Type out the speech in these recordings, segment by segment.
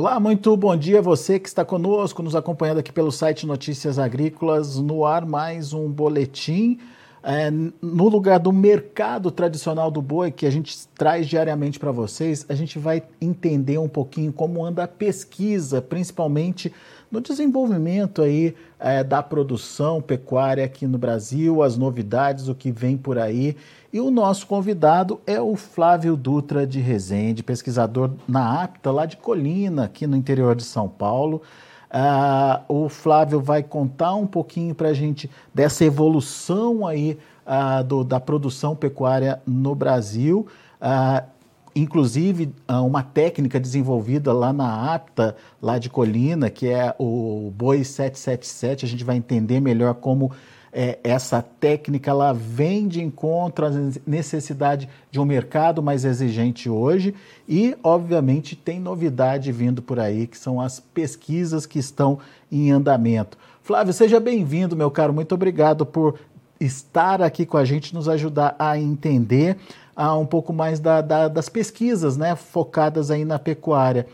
Olá, muito bom dia a você que está conosco, nos acompanhando aqui pelo site Notícias Agrícolas. No ar, mais um boletim. É, no lugar do mercado tradicional do boi, que a gente traz diariamente para vocês, a gente vai entender um pouquinho como anda a pesquisa, principalmente no desenvolvimento aí é, da produção pecuária aqui no Brasil, as novidades, o que vem por aí. E o nosso convidado é o Flávio Dutra de Rezende, pesquisador na APTA, lá de Colina, aqui no interior de São Paulo. Uh, o Flávio vai contar um pouquinho para a gente dessa evolução aí uh, do, da produção pecuária no Brasil. Uh, inclusive uma técnica desenvolvida lá na APTA, lá de Colina, que é o Boi 777. A gente vai entender melhor como é, essa técnica ela vem de encontro à necessidade de um mercado mais exigente hoje e, obviamente, tem novidade vindo por aí, que são as pesquisas que estão em andamento. Flávio, seja bem-vindo, meu caro. Muito obrigado por estar aqui com a gente, nos ajudar a entender uh, um pouco mais da, da, das pesquisas né, focadas aí na pecuária.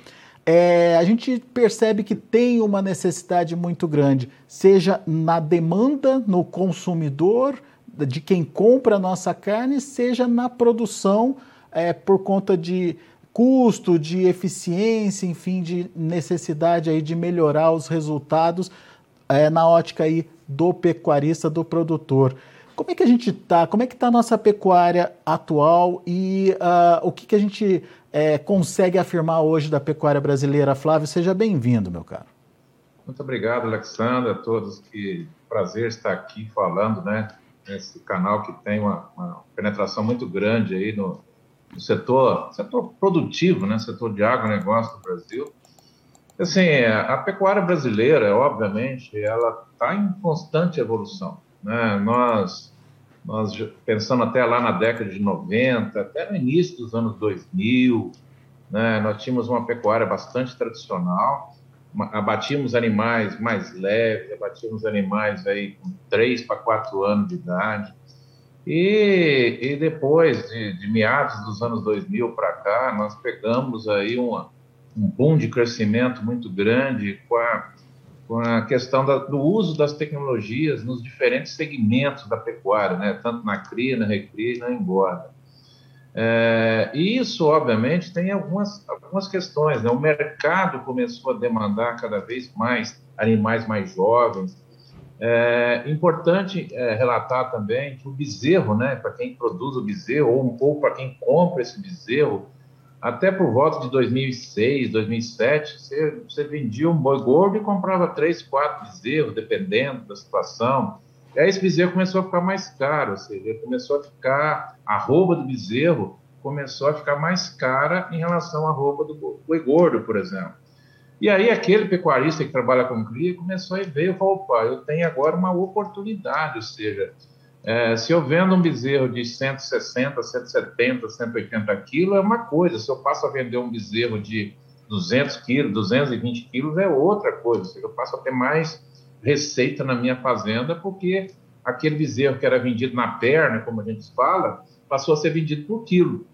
É, a gente percebe que tem uma necessidade muito grande, seja na demanda, no consumidor, de quem compra a nossa carne, seja na produção, é, por conta de custo, de eficiência, enfim, de necessidade aí de melhorar os resultados é, na ótica aí do pecuarista, do produtor. Como é que a gente está? Como é que está a nossa pecuária atual e uh, o que, que a gente é, consegue afirmar hoje da pecuária brasileira? Flávio, seja bem-vindo, meu caro. Muito obrigado, Alexandre, a todos. Que prazer estar aqui falando, né? Nesse canal que tem uma, uma penetração muito grande aí no, no setor, setor produtivo, né? Setor de agronegócio do Brasil. Assim, a pecuária brasileira, obviamente, ela está em constante evolução. Né? Nós, nós, pensando até lá na década de 90, até no início dos anos 2000, né? nós tínhamos uma pecuária bastante tradicional, abatíamos animais mais leves, abatíamos animais aí com 3 para 4 anos de idade. E, e depois de, de meados dos anos 2000 para cá, nós pegamos aí uma, um boom de crescimento muito grande com a com a questão da, do uso das tecnologias nos diferentes segmentos da pecuária, né? tanto na cria, na recria e na engorda. É, e isso, obviamente, tem algumas, algumas questões. Né? O mercado começou a demandar cada vez mais animais mais jovens. É importante é, relatar também que o bezerro, né, para quem produz o bezerro ou, ou para quem compra esse bezerro, até por volta de 2006, 2007, você, você vendia um boi gordo e comprava três, quatro bezerros, dependendo da situação. E aí esse bezerro começou a ficar mais caro, ou seja, começou a ficar, a roupa do bezerro começou a ficar mais cara em relação à roupa do boi gordo, por exemplo. E aí aquele pecuarista que trabalha com cria começou a ver opa, eu tenho agora uma oportunidade, ou seja, é, se eu vendo um bezerro de 160, 170, 180 quilos, é uma coisa. Se eu passo a vender um bezerro de 200 quilos, 220 quilos, é outra coisa. Seja, eu passo a ter mais receita na minha fazenda, porque aquele bezerro que era vendido na perna, como a gente fala, passou a ser vendido por quilo.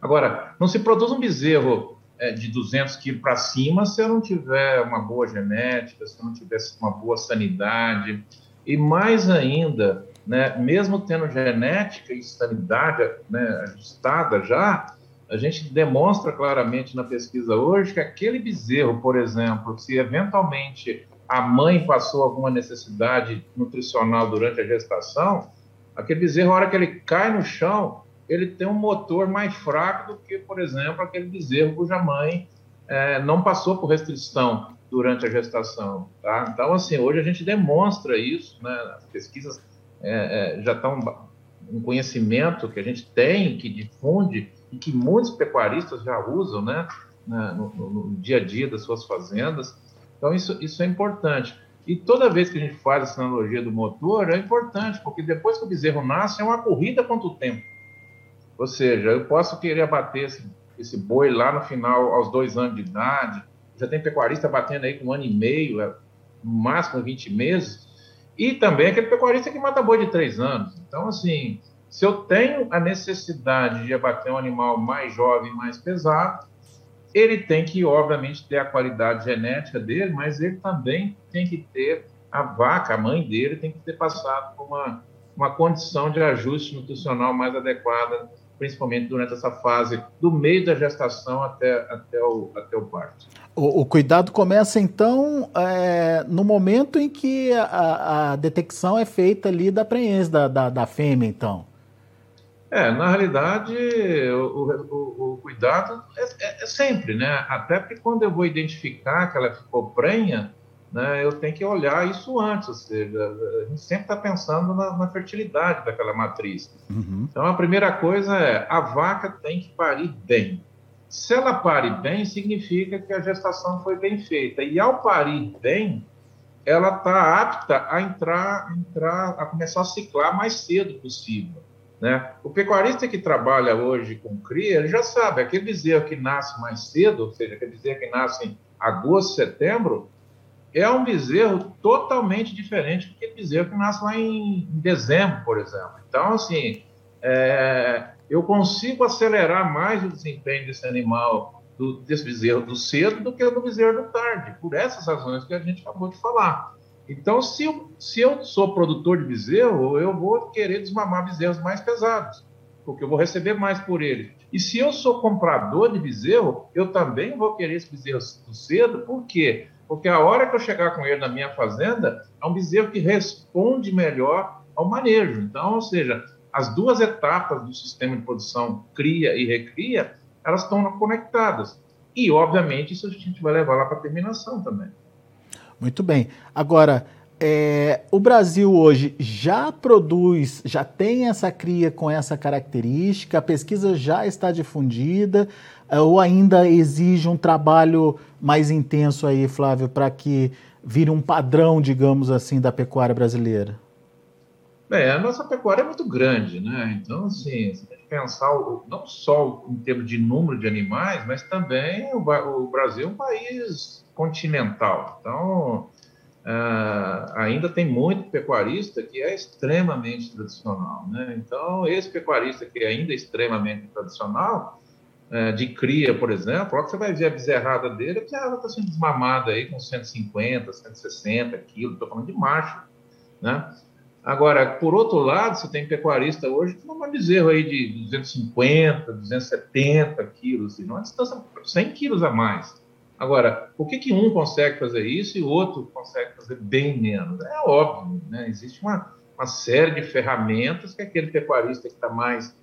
Agora, não se produz um bezerro é, de 200 quilos para cima se eu não tiver uma boa genética, se eu não tiver uma boa sanidade. E mais ainda, né, mesmo tendo genética e sanidade né, ajustada já, a gente demonstra claramente na pesquisa hoje que aquele bezerro, por exemplo, se eventualmente a mãe passou alguma necessidade nutricional durante a gestação, aquele bezerro, a hora que ele cai no chão, ele tem um motor mais fraco do que, por exemplo, aquele bezerro cuja mãe é, não passou por restrição durante a gestação. Tá? Então, assim, hoje a gente demonstra isso, né? as pesquisas é, é, já está um, um, conhecimento que a gente tem, que difunde e que muitos pecuaristas já usam né, no, no, no, dia a dia das suas fazendas. Então, isso, isso é importante. E toda vez que a gente faz essa analogia do motor, é importante, porque depois que o bezerro nasce, é uma corrida contra o tempo. Ou seja, eu posso querer abater esse, esse boi lá no final, aos dois anos de idade, já tem pecuarista batendo aí com um ano e meio, é, no máximo 20 meses, e também aquele pecuarista que mata boi de três anos. Então, assim, se eu tenho a necessidade de abater um animal mais jovem, mais pesado, ele tem que, obviamente, ter a qualidade genética dele, mas ele também tem que ter a vaca, a mãe dele, tem que ter passado por uma, uma condição de ajuste nutricional mais adequada, principalmente durante essa fase do meio da gestação até, até, o, até o parto. O, o cuidado começa, então, é, no momento em que a, a, detecção é feita ali da prenhez da, da, da fêmea, então. É, na realidade, o, o, o cuidado é, é, é, sempre, né? Até porque quando eu vou identificar que ela ficou prenha, né, eu tenho que olhar isso antes, ou seja, a gente sempre está pensando na, na, fertilidade daquela matriz. Uhum. Então, a primeira coisa é, a vaca tem que parir bem. Se ela pare bem, significa que a gestação foi bem feita. E ao parir bem, ela está apta a entrar, entrar, a começar a ciclar mais cedo possível. Né? O pecuarista que trabalha hoje com cria, ele já sabe, aquele bezerro que nasce mais cedo, ou seja, aquele bezerro que nasce em agosto, setembro, é um bezerro totalmente diferente do que aquele bezerro que nasce lá em, dezembro, por exemplo. Então, assim, é, eu consigo acelerar mais o desempenho desse animal, do, desse bezerro do cedo, do que do bezerro do tarde, por essas razões que a gente acabou de falar. Então, se eu, se eu sou produtor de bezerro, eu vou querer desmamar bezerros mais pesados, porque eu vou receber mais por ele. E se eu sou comprador de bezerro, eu também vou querer esse bezerro do cedo, por quê? Porque a hora que eu chegar com ele na minha fazenda, é um bezerro que responde melhor ao manejo. Então, ou seja, as duas etapas do sistema de produção, cria e recria, elas estão conectadas. E, obviamente, isso a gente vai levar lá para a terminação também. Muito bem. Agora, é, o Brasil hoje já produz, já tem essa cria com essa característica, a pesquisa já está difundida, é, ou ainda exige um trabalho mais intenso aí, Flávio, para que vire um padrão, digamos assim, da pecuária brasileira? É, a nossa pecuária é muito grande, né? Então, assim, você tem que pensar não só em termos de número de animais, mas também o Brasil é um país continental. Então, uh, ainda tem muito pecuarista que é extremamente tradicional, né? Então, esse pecuarista que é ainda extremamente tradicional, uh, de cria, por exemplo, logo você vai ver a bezerrada dele, que ela está sendo desmamada aí com 150, 160 quilos, estou falando de macho, né? Agora, por outro lado, você tem pecuarista hoje que não vai bezerro aí de 250, 270 quilos, assim, uma distância 100 quilos a mais. Agora, por que, que um consegue fazer isso e o outro consegue fazer bem menos? É óbvio, né? existe uma, uma série de ferramentas que aquele pecuarista que está mais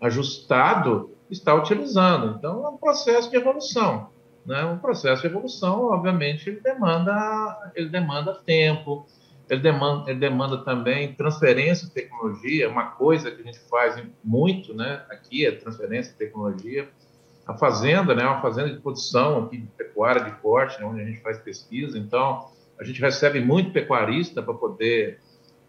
ajustado está utilizando. Então, é um processo de evolução. Né? Um processo de evolução, obviamente, ele demanda, ele demanda tempo, ele demanda, ele demanda também transferência de tecnologia, uma coisa que a gente faz muito, né, aqui é transferência de tecnologia. A fazenda, né, uma fazenda de produção aqui de pecuária de corte, né, onde a gente faz pesquisa, então a gente recebe muito pecuarista para poder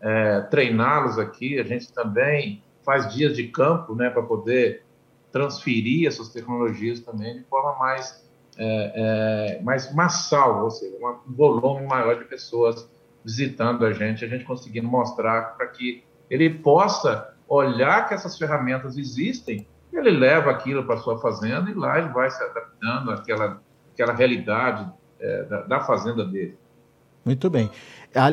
é, treiná-los aqui. A gente também faz dias de campo, né, para poder transferir essas tecnologias também de forma mais é, é, mais massal, ou seja, um volume maior de pessoas visitando a gente, a gente conseguindo mostrar para que ele possa olhar que essas ferramentas existem, ele leva aquilo para sua fazenda e lá ele vai se adaptando àquela, àquela realidade é, da, da fazenda dele. Muito bem.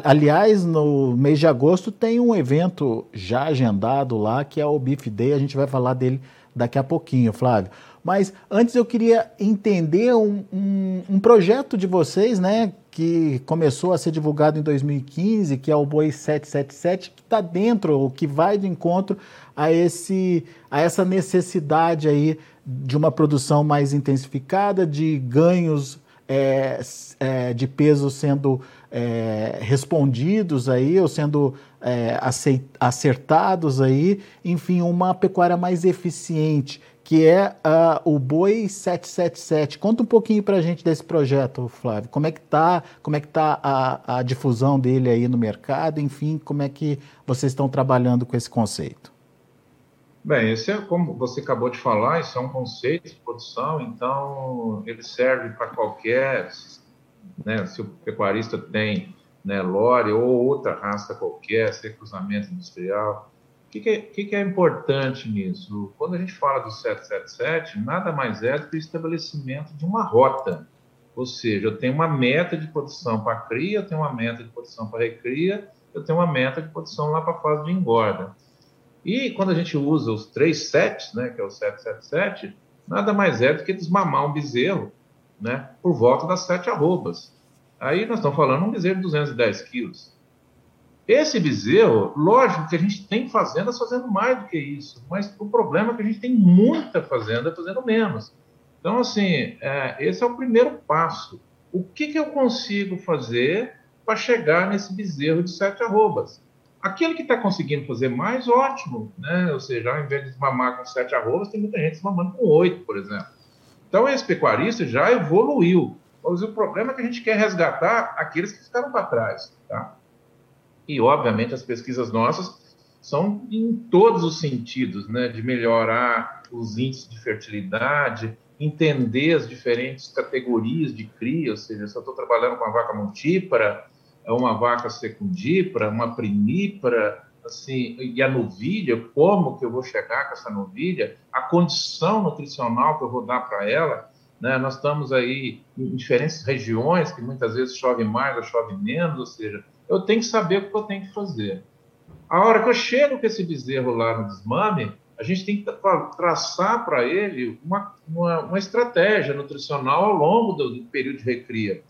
Aliás, no mês de agosto tem um evento já agendado lá, que é o Beef Day. A gente vai falar dele daqui a pouquinho, Flávio. Mas antes eu queria entender um, um, um projeto de vocês, né? Que começou a ser divulgado em 2015, que é o Boi 777, que está dentro, ou que vai de encontro a, esse, a essa necessidade aí de uma produção mais intensificada, de ganhos é, é, de peso sendo é, respondidos aí, ou sendo é, acertados aí, enfim, uma pecuária mais eficiente que é uh, o Boi 777. Conta um pouquinho para a gente desse projeto, Flávio. Como é que está como é que tá a, a, difusão dele aí no mercado? Enfim, como é que vocês estão trabalhando com esse conceito? Bem, esse é como você acabou de falar, isso é um conceito de produção, então ele serve para qualquer, né, se o pecuarista tem né, lore ou outra raça qualquer, se é cruzamento industrial, que, que, é, que, que é importante nisso? Quando a gente fala do 777, nada mais é do que o estabelecimento de uma rota. Ou seja, eu tenho uma meta de produção para cria, eu tenho uma meta de produção para recria, eu tenho uma meta de produção lá para a fase de engorda. E quando a gente usa os três sets, né, que é o 777, nada mais é do que desmamar um bezerro né, por volta das sete arrobas. Aí nós estamos falando um bezerro de 210 quilos. Esse bezerro, lógico que a gente tem fazendas fazendo mais do que isso, mas o problema é que a gente tem muita fazenda fazendo menos. Então, assim, é, esse é o primeiro passo. O que, que eu consigo fazer para chegar nesse bezerro de sete arrobas? Aquele que está conseguindo fazer mais, ótimo, né? Ou seja, ao invés de desmamar com sete arrobas, tem muita gente desmamando com oito, por exemplo. Então, esse pecuarista já evoluiu. Mas o problema é que a gente quer resgatar aqueles que ficaram para trás, tá? E, obviamente, as pesquisas nossas são em todos os sentidos, né? De melhorar os índices de fertilidade, entender as diferentes categorias de cria, ou seja, se eu estou trabalhando com uma vaca multípara, uma vaca secundípara, uma primípara, assim, e a novilha, como que eu vou chegar com essa novilha, a condição nutricional que eu vou dar para ela, né? Nós estamos aí em diferentes regiões que muitas vezes chove mais ou chove menos, ou seja, eu tenho que saber o que eu tenho que fazer. A hora que eu chego com esse bezerro lá no desmame, a gente tem que traçar para ele uma, uma, uma, estratégia nutricional ao longo do, do, período de recria.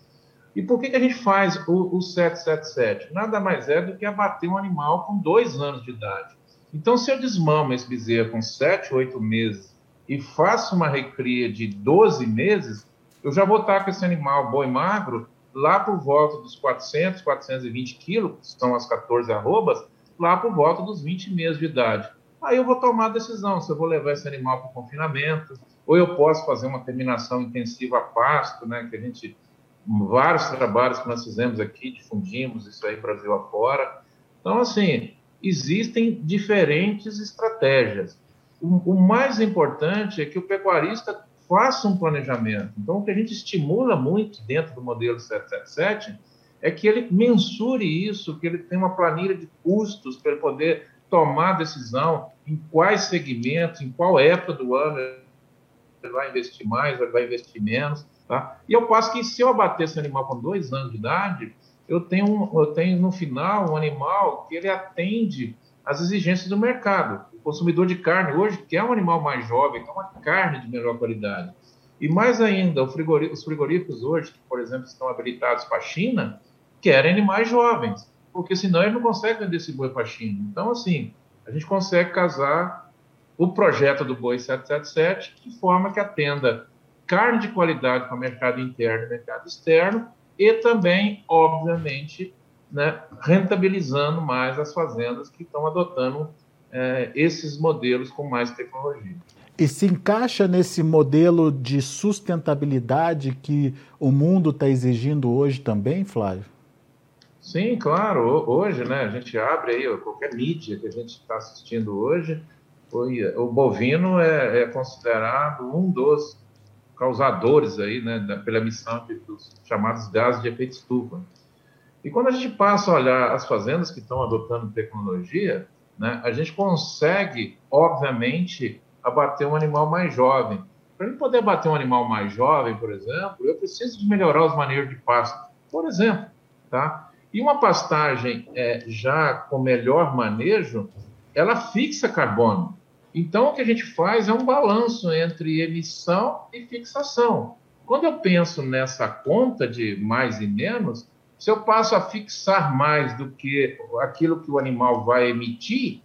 E por que, que a gente faz o, o 777? Nada mais é do que abater um animal com dois anos de idade. Então, se eu desmamo esse bezerro com 7, 8 meses e faço uma recria de 12 meses, eu já vou estar com esse animal boi magro lá por volta dos 400, 420 quilos, que são as 14 arrobas, lá por volta dos 20 meses de idade. Aí eu vou tomar a decisão se eu vou levar esse animal para o confinamento, ou eu posso fazer uma terminação intensiva a pasto, né, que a gente, vários trabalhos que nós fizemos aqui, difundimos isso aí Brasil afora. Então, assim, existem diferentes estratégias. O, o mais importante é que o pecuarista faça um planejamento. Então, o que a gente estimula muito dentro do modelo 777 é que ele mensure isso, que ele tenha uma planilha de custos para ele poder tomar decisão em quais segmentos, em qual época do ano ele vai investir mais, ele vai investir menos. Tá? E eu passo que se eu abater esse animal com dois anos de idade, eu tenho, eu tenho no final um animal que ele atende às exigências do mercado consumidor de carne hoje quer um animal mais jovem, quer uma carne de melhor qualidade. E mais ainda, os frigoríficos hoje, que, por exemplo, estão habilitados para a China, querem animais jovens, porque senão eles não conseguem vender esse boi para a China. Então, assim, a gente consegue casar o projeto do Boi 777 de forma que atenda carne de qualidade para o mercado interno e mercado externo e também, obviamente, né, rentabilizando mais as fazendas que estão adotando é, esses modelos com mais tecnologia. E se encaixa nesse modelo de sustentabilidade que o mundo está exigindo hoje também, Flávio? Sim, claro. Hoje, né, a gente abre aí qualquer mídia que a gente está assistindo hoje, o bovino é, é, considerado um dos causadores aí, né, da, pela emissão de, dos chamados gases de efeito estufa. E quando a gente passa a olhar as fazendas que estão adotando tecnologia, né, a gente consegue, obviamente, abater um animal mais jovem. Para ele poder abater um animal mais jovem, por exemplo, eu preciso de melhorar os manejos de pasto, por exemplo. Tá? E uma pastagem é, já com melhor manejo, ela fixa carbono. Então, o que a gente faz é um balanço entre emissão e fixação. Quando eu penso nessa conta de mais e menos, se eu passo a fixar mais do que aquilo que o animal vai emitir,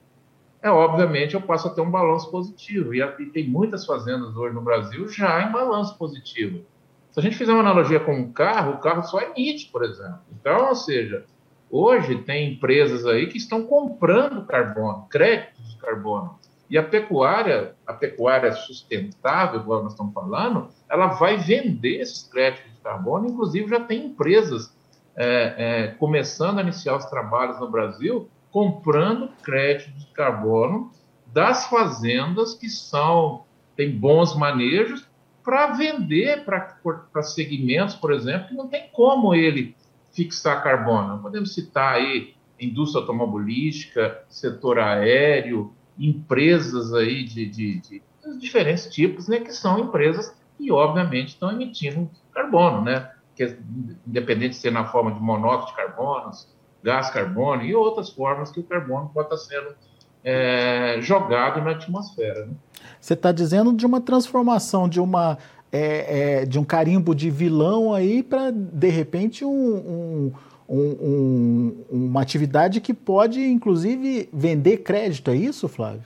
é obviamente eu passo a ter um balanço positivo. E, e tem muitas fazendas hoje no Brasil já em balanço positivo. Se a gente fizer uma analogia com um carro, o carro só emite, por exemplo. Então, ou seja, hoje tem empresas aí que estão comprando carbono, créditos de carbono. E a pecuária, a pecuária sustentável, igual nós estamos falando, ela vai vender esses créditos de carbono, inclusive já tem empresas é, é, começando a iniciar os trabalhos no Brasil, comprando crédito de carbono das fazendas que são têm bons manejos para vender para segmentos, por exemplo, que não tem como ele fixar carbono. Podemos citar aí indústria automobilística, setor aéreo, empresas aí de, de, de, diferentes tipos, né, que são empresas que, obviamente, estão emitindo carbono, né, que é, independente de ser na forma de monóxido de carbono, gás carbono e outras formas que o carbono pode estar sendo é, jogado na atmosfera. Né? Você está dizendo de uma transformação de uma é, é, de um carimbo de vilão aí para de repente um, um, um, uma atividade que pode inclusive vender crédito, é isso, Flávio?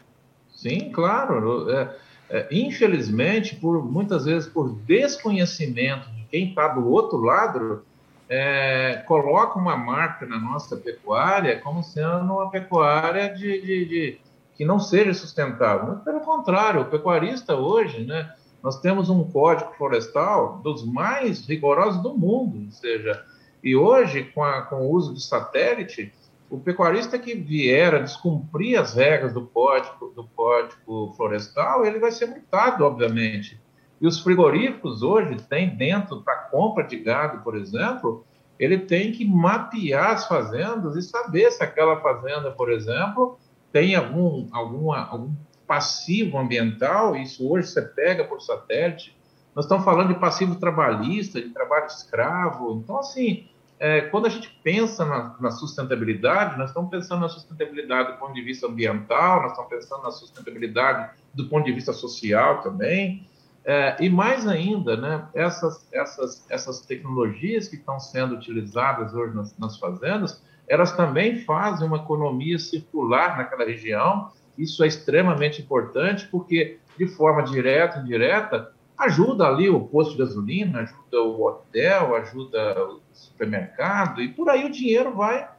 Sim, claro. É, é, infelizmente, por muitas vezes por desconhecimento de quem está do outro lado, é, coloca uma marca na nossa pecuária como sendo uma pecuária de, de, de que não seja sustentável. Mas, pelo contrário, o pecuarista hoje, né, nós temos um código florestal dos mais rigorosos do mundo, ou seja, e hoje, com, a, com o uso de satélite, o pecuarista que vier a descumprir as regras do código, do código florestal, ele vai ser multado, obviamente. E os frigoríficos hoje têm dentro, para compra de gado, por exemplo, ele tem que mapear as fazendas e saber se aquela fazenda, por exemplo, tem algum, alguma, algum passivo ambiental, isso hoje você pega por satélite. Nós estamos falando de passivo trabalhista, de trabalho escravo. Então, assim, é, quando a gente pensa na, na, sustentabilidade, nós estamos pensando na sustentabilidade do ponto de vista ambiental, nós estamos pensando na sustentabilidade do ponto de vista social também. É, e mais ainda, né, essas, essas, essas tecnologias que estão sendo utilizadas hoje nas, nas fazendas, elas também fazem uma economia circular naquela região. Isso é extremamente importante, porque de forma direta e indireta, ajuda ali o posto de gasolina, ajuda o hotel, ajuda o supermercado, e por aí o dinheiro vai,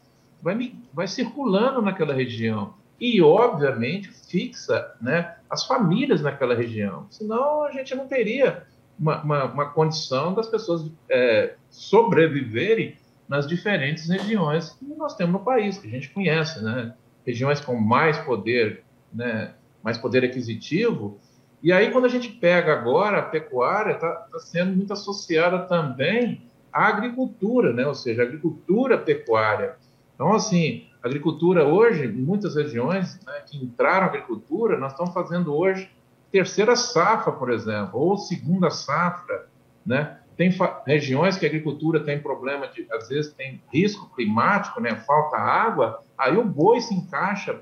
vai, vai circulando naquela região e, obviamente, fixa né, as famílias naquela região. Senão, a gente não teria uma, uma, uma condição das pessoas é, sobreviverem nas diferentes regiões que nós temos no país, que a gente conhece, né? Regiões com mais poder, né? mais poder aquisitivo. E aí, quando a gente pega agora a pecuária, está tá sendo muito associada também à agricultura, né? Ou seja, agricultura pecuária. Então, assim, agricultura hoje, muitas regiões né, que entraram na agricultura, nós estamos fazendo hoje terceira safra, por exemplo, ou segunda safra, né? Tem regiões que a agricultura tem problema de, às vezes tem risco climático, né? Falta água, aí o boi se encaixa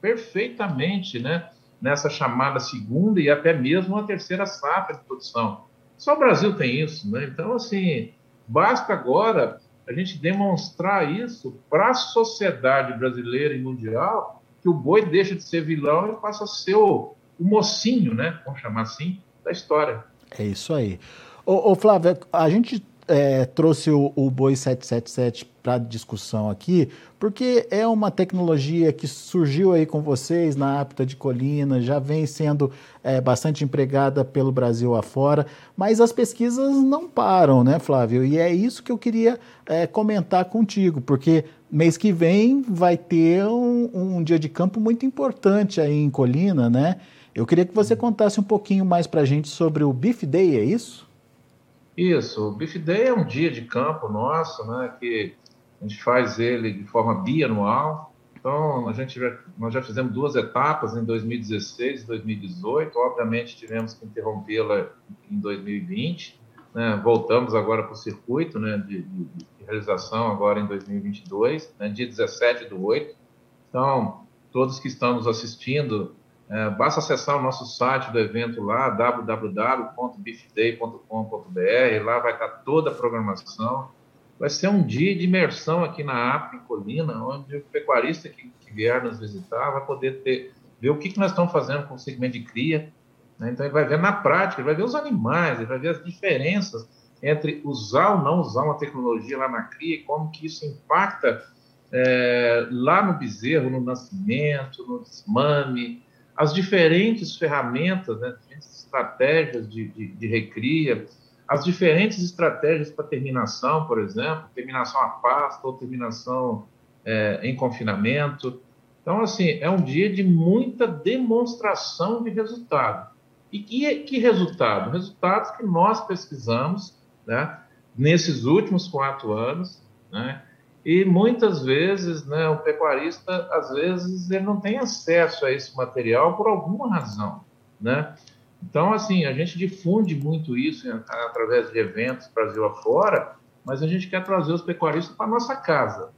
perfeitamente, né? Nessa chamada segunda e até mesmo uma terceira safra de produção. Só o Brasil tem isso, né? Então, assim, basta agora a gente demonstrar isso para a sociedade brasileira e mundial, que o boi deixa de ser vilão e passa a ser o, o mocinho, né? Vamos chamar assim, da história. É isso aí. Ô, Flávio, a gente é, trouxe o, o Boi 777 para discussão aqui, porque é uma tecnologia que surgiu aí com vocês na Apta de Colina, já vem sendo é, bastante empregada pelo Brasil afora, mas as pesquisas não param, né, Flávio? E é isso que eu queria é, comentar contigo, porque mês que vem vai ter um, um dia de campo muito importante aí em Colina, né? Eu queria que você contasse um pouquinho mais para a gente sobre o Beef Day, é isso? Isso, o Beef Day é um dia de campo nosso, né, que a gente faz ele de forma bianual. Então, a gente já, nós já fizemos duas etapas em 2016 e 2018. Obviamente, tivemos que interrompê-la em 2020. Né? Voltamos agora para o circuito né, de, de, de, realização agora em 2022, né, dia 17 do 8. Então, todos que estão nos assistindo, basta acessar o nosso site do evento lá, www.bifday.com.br, lá vai estar toda a programação. Vai ser um dia de imersão aqui na Apre Colina, onde o pecuarista que, que, vier nos visitar vai poder ter, ver o que, que nós estamos fazendo com o segmento de cria. Né? Então, ele vai ver na prática, ele vai ver os animais, ele vai ver as diferenças entre usar ou não usar uma tecnologia lá na cria e como que isso impacta é, lá no bezerro, no nascimento, no desmame, as diferentes ferramentas, né, estratégias de, de, de recria, as diferentes estratégias para terminação, por exemplo, terminação a pasta ou terminação é, em confinamento. Então, assim, é um dia de muita demonstração de resultado. E que, que resultado? Resultados que nós pesquisamos né, nesses últimos quatro anos, né, E muitas vezes, né, o pecuarista, às vezes, ele não tem acesso a esse material por alguma razão, né? Então, assim, a gente difunde muito isso através de eventos Brasil afora, mas a gente quer trazer os pecuaristas para nossa casa.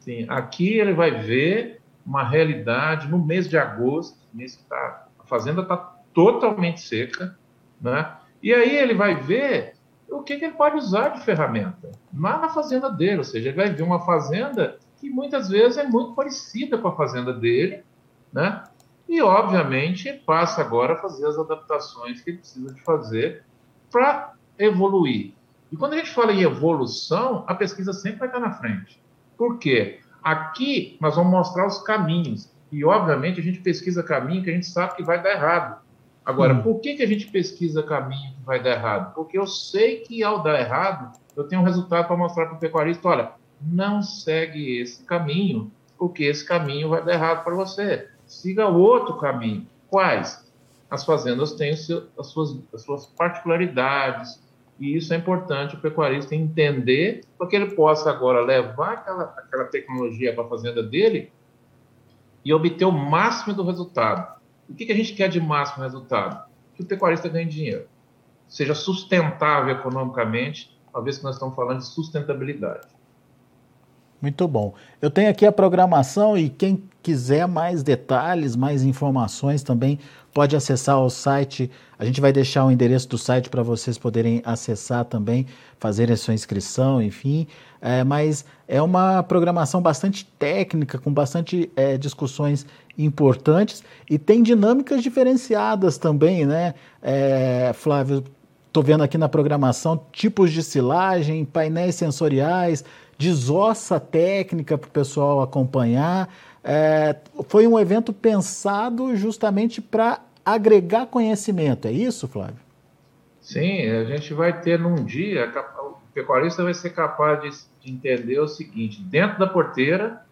Sim, aqui ele vai ver uma realidade no mês de agosto, mês que tá, a fazenda está totalmente seca, né? E aí ele vai ver o que, que ele pode usar de ferramenta lá na fazenda dele, ou seja, ele vai ver uma fazenda que muitas vezes é muito parecida com a fazenda dele, né? E, obviamente, passa agora a fazer as adaptações que ele precisa de fazer para evoluir. E quando a gente fala em evolução, a pesquisa sempre vai estar na frente. Por quê? Aqui nós vamos mostrar os caminhos. E, obviamente, a gente pesquisa caminho que a gente sabe que vai dar errado. Agora, hum. por que, que a gente pesquisa caminho que vai dar errado? Porque eu sei que ao dar errado, eu tenho um resultado para mostrar para o pecuarista: olha, não segue esse caminho, porque esse caminho vai dar errado para você. Siga outro caminho. Quais? As fazendas têm as suas, as suas particularidades, e isso é importante o pecuarista entender, para que ele possa agora levar aquela, aquela tecnologia para a fazenda dele e obter o máximo do resultado. O que, que a gente quer de máximo resultado? Que o pecuarista ganhe dinheiro, seja sustentável economicamente, uma vez que nós estamos falando de sustentabilidade. Muito bom. Eu tenho aqui a programação e quem quiser mais detalhes, mais informações também pode acessar o site. A gente vai deixar o endereço do site para vocês poderem acessar também, fazerem a sua inscrição, enfim. É, mas é uma programação bastante técnica, com bastante é, discussões importantes e tem dinâmicas diferenciadas também, né, é, Flávio? Estou vendo aqui na programação tipos de silagem, painéis sensoriais, desossa técnica para o pessoal acompanhar. É, foi um evento pensado justamente para agregar conhecimento, é isso, Flávio? Sim, a gente vai ter num dia, o pecuarista vai ser capaz de entender o seguinte: dentro da porteira,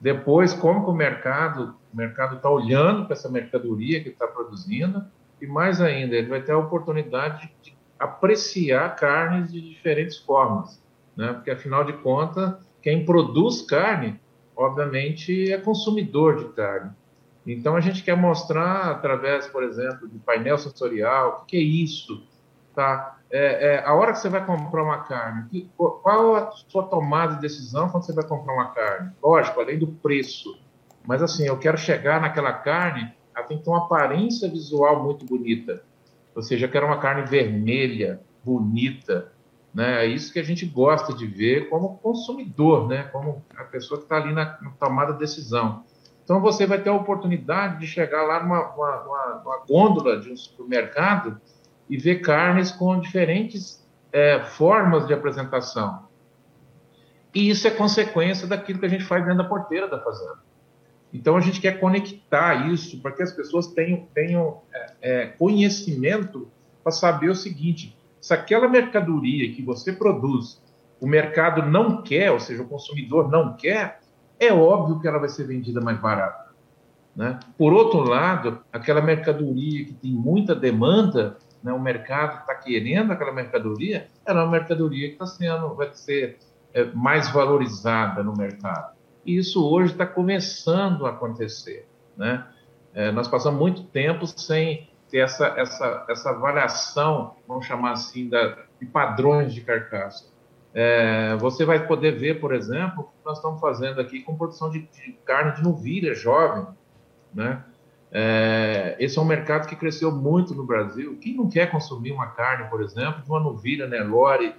depois como que o mercado o mercado está olhando para essa mercadoria que está produzindo e mais ainda ele vai ter a oportunidade de apreciar carnes de diferentes formas né? porque afinal de contas, quem produz carne, obviamente, é consumidor de carne. Então a gente quer mostrar através, por exemplo, de painel sensorial, o que é isso, tá? É, é, a hora que você vai comprar uma carne, que, qual a sua tomada de decisão quando você vai comprar uma carne? Lógico, além do preço, mas assim, eu quero chegar naquela carne, ela tem que ter uma aparência visual muito bonita. Ou seja, eu quero uma carne vermelha, bonita, né? É isso que a gente gosta de ver como consumidor, né? como a pessoa que está ali na, na, tomada de decisão. Então, você vai ter a oportunidade de chegar lá numa, uma, uma gôndola de um supermercado e ver carnes com diferentes é, formas de apresentação. E isso é consequência daquilo que a gente faz dentro da porteira da fazenda. Então, a gente quer conectar isso para que as pessoas tenham, tenham é, é, conhecimento para saber o seguinte: se aquela mercadoria que você produz, o mercado não quer, ou seja, o consumidor não quer, é óbvio que ela vai ser vendida mais barata. Né? Por outro lado, aquela mercadoria que tem muita demanda, né, o mercado está querendo aquela mercadoria, ela é uma mercadoria que está sendo, vai ser é, mais valorizada no mercado. E isso hoje está começando a acontecer. Né? É, nós passamos muito tempo sem ter essa, essa, essa avaliação, vamos chamar assim, da, de padrões de carcaça. É, você vai poder ver, por exemplo, o que nós estamos fazendo aqui com produção de, de carne de novilha jovem. Né? É, esse é um mercado que cresceu muito no Brasil. Quem não quer consumir uma carne, por exemplo, de uma novilha Nelore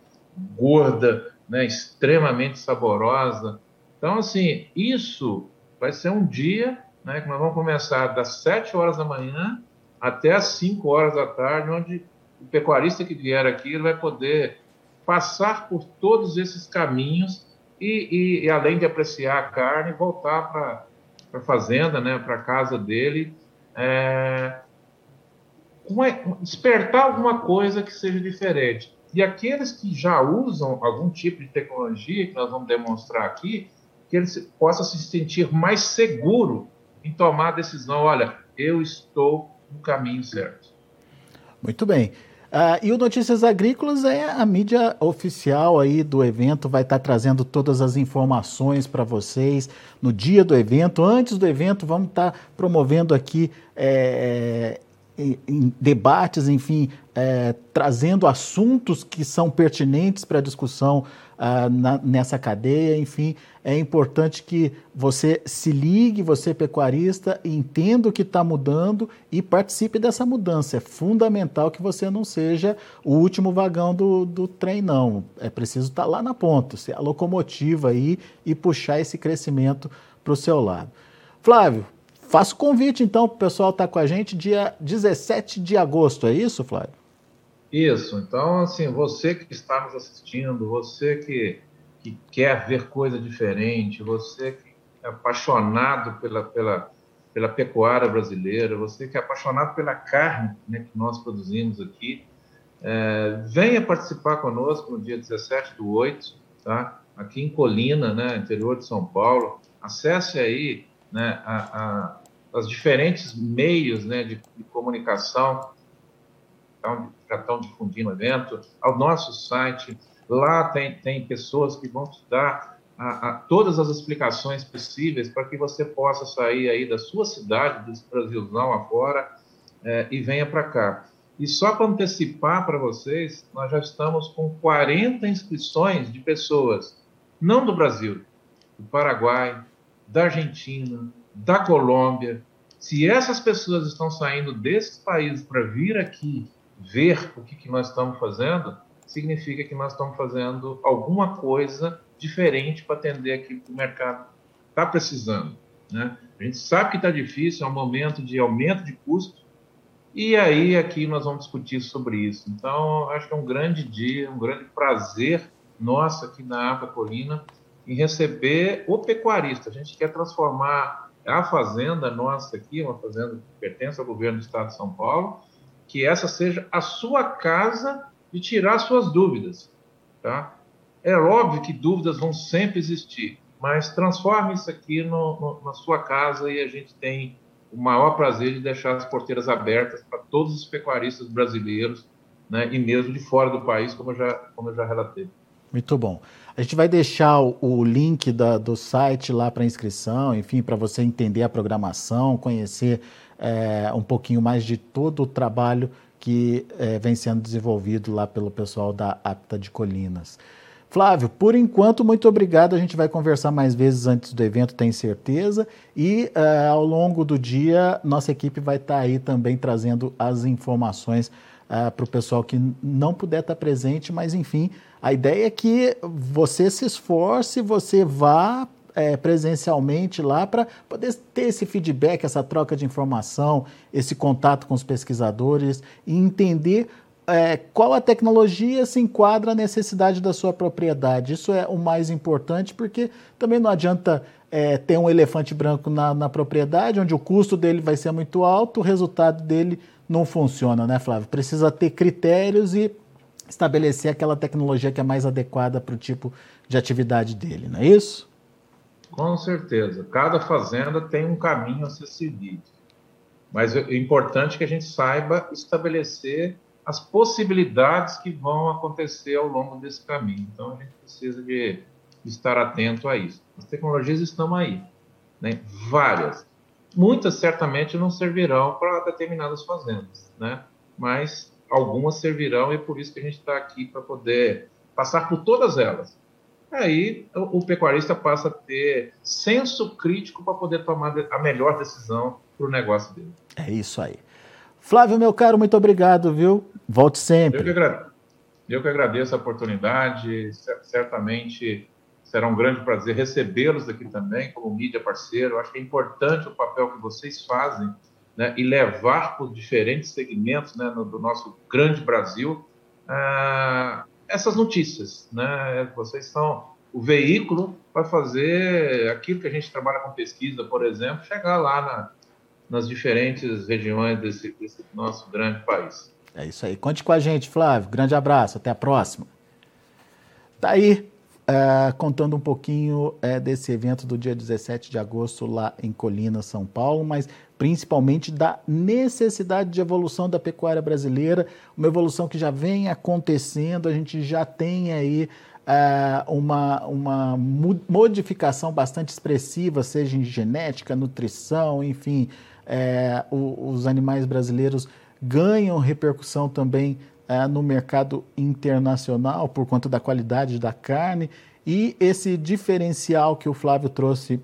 gorda, né, extremamente saborosa? Então, assim, isso vai ser um dia né, que nós vamos começar das 7 horas da manhã até às 5 horas da tarde, onde o pecuarista que vier aqui vai poder passar por todos esses caminhos e, e, e além de apreciar a carne, voltar para a fazenda, né, para a casa dele, é, despertar alguma coisa que seja diferente. E aqueles que já usam algum tipo de tecnologia, que nós vamos demonstrar aqui, que ele possa se sentir mais seguro em tomar a decisão. Olha, eu estou no caminho certo. Muito bem. Uh, e o Notícias Agrícolas é a mídia oficial aí do evento, vai estar tá trazendo todas as informações para vocês no dia do evento. Antes do evento, vamos estar tá promovendo aqui é, em debates, enfim, é, trazendo assuntos que são pertinentes para a discussão uh, na, nessa cadeia. Enfim, é importante que você se ligue, você pecuarista, entenda o que está mudando e participe dessa mudança. É fundamental que você não seja o último vagão do, do trem, não. É preciso estar tá lá na ponta, ser a locomotiva aí e puxar esse crescimento para o seu lado. Flávio, Faço convite, então, para o pessoal estar tá com a gente dia 17 de agosto, é isso, Flávio? Isso. Então, assim, você que está nos assistindo, você que, que quer ver coisa diferente, você que é apaixonado pela, pela, pela pecuária brasileira, você que é apaixonado pela carne né, que nós produzimos aqui, é, venha participar conosco no dia 17 do 8, tá? aqui em Colina, né, interior de São Paulo. Acesse aí né, a, a, as diferentes meios né, de, de comunicação já estão difundindo o evento, ao nosso site. Lá tem, tem pessoas que vão te dar a, a, todas as explicações possíveis para que você possa sair aí da sua cidade, desse Brasilzão afora, é, e venha para cá. E só para antecipar para vocês, nós já estamos com 40 inscrições de pessoas, não do Brasil, do Paraguai, da Argentina, da Colômbia. Se essas pessoas estão saindo desses países para vir aqui ver o que, que nós estamos fazendo, significa que nós estamos fazendo alguma coisa diferente para atender aquilo que o mercado está precisando. Né? A gente sabe que está difícil, é um momento de aumento de custo, e aí aqui nós vamos discutir sobre isso. Então, acho que é um grande dia, um grande prazer nosso aqui na Apa Colina em receber o pecuarista. A gente quer transformar a fazenda nossa aqui, uma fazenda que pertence ao governo do estado de São Paulo, que essa seja a sua casa de tirar suas dúvidas. Tá? É óbvio que dúvidas vão sempre existir, mas transforme isso aqui no, no, na sua casa e a gente tem o maior prazer de deixar as porteiras abertas para todos os pecuaristas brasileiros né, e mesmo de fora do país, como eu já, como eu já relatei. Muito bom. A gente vai deixar o, link da, do site lá para inscrição, enfim, para você entender a programação, conhecer é, um pouquinho mais de todo o trabalho que é, vem sendo desenvolvido lá pelo pessoal da Apta de Colinas. Flávio, por enquanto, muito obrigado. A gente vai conversar mais vezes antes do evento, tenho certeza. E é, ao longo do dia, nossa equipe vai estar tá aí também trazendo as informações é, para o pessoal que não puder estar tá presente, mas enfim, a ideia é que você se esforce, você vá é, presencialmente lá para poder ter esse feedback, essa troca de informação, esse contato com os pesquisadores e entender é, qual a tecnologia se enquadra à necessidade da sua propriedade. Isso é o mais importante, porque também não adianta é, ter um elefante branco na, na, propriedade, onde o custo dele vai ser muito alto, o resultado dele não funciona, né, Flávio? Precisa ter critérios e estabelecer aquela tecnologia que é mais adequada para o tipo de atividade dele, não é isso? Com certeza. Cada fazenda tem um caminho a ser seguido. Mas é importante que a gente saiba estabelecer as possibilidades que vão acontecer ao longo desse caminho. Então, a gente precisa de estar atento a isso. As tecnologias estão aí, né? várias. Muitas certamente não servirão para determinadas fazendas, né? mas algumas servirão e é por isso que a gente está aqui para poder passar por todas elas aí o, pecuarista passa a ter senso crítico para poder tomar a melhor decisão para o negócio dele. É isso aí. Flávio, meu caro, muito obrigado, viu? Volte sempre. Eu que, agradeço, eu que agradeço a oportunidade, certamente será um grande prazer recebê-los aqui também, como mídia parceiro. Eu acho que é importante o papel que vocês fazem né, e levar por diferentes segmentos né, no, do nosso grande Brasil ah, essas notícias. Né? Vocês são o veículo para fazer aquilo que a gente trabalha com pesquisa, por exemplo, chegar lá na, nas diferentes regiões desse, desse nosso grande país. É isso aí. Conte com a gente, Flávio. Grande abraço. Até a próxima. Tá aí uh, contando um pouquinho uh, desse evento do dia 17 de agosto lá em Colina, São Paulo, mas principalmente da necessidade de evolução da pecuária brasileira, uma evolução que já vem acontecendo, a gente já tem aí uh, uma, uma modificação bastante expressiva, seja em genética, nutrição, enfim, o, os animais brasileiros ganham repercussão também é, no mercado internacional por conta da qualidade da carne e esse diferencial que o Flávio trouxe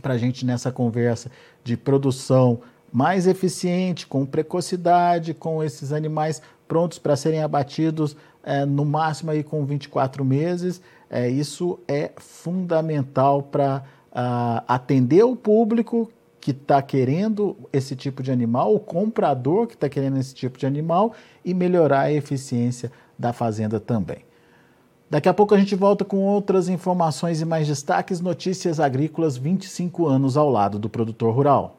para a gente nessa conversa de produção mais eficiente, com precocidade, com esses animais prontos para serem abatidos é, no máximo aí com 24 meses. É, isso é fundamental para uh, atender o público que está querendo esse tipo de animal, o comprador que está querendo esse tipo de animal e melhorar a eficiência da fazenda também. Daqui a pouco a gente volta com outras informações e mais destaques. Notícias agrícolas 25 anos ao lado do produtor rural.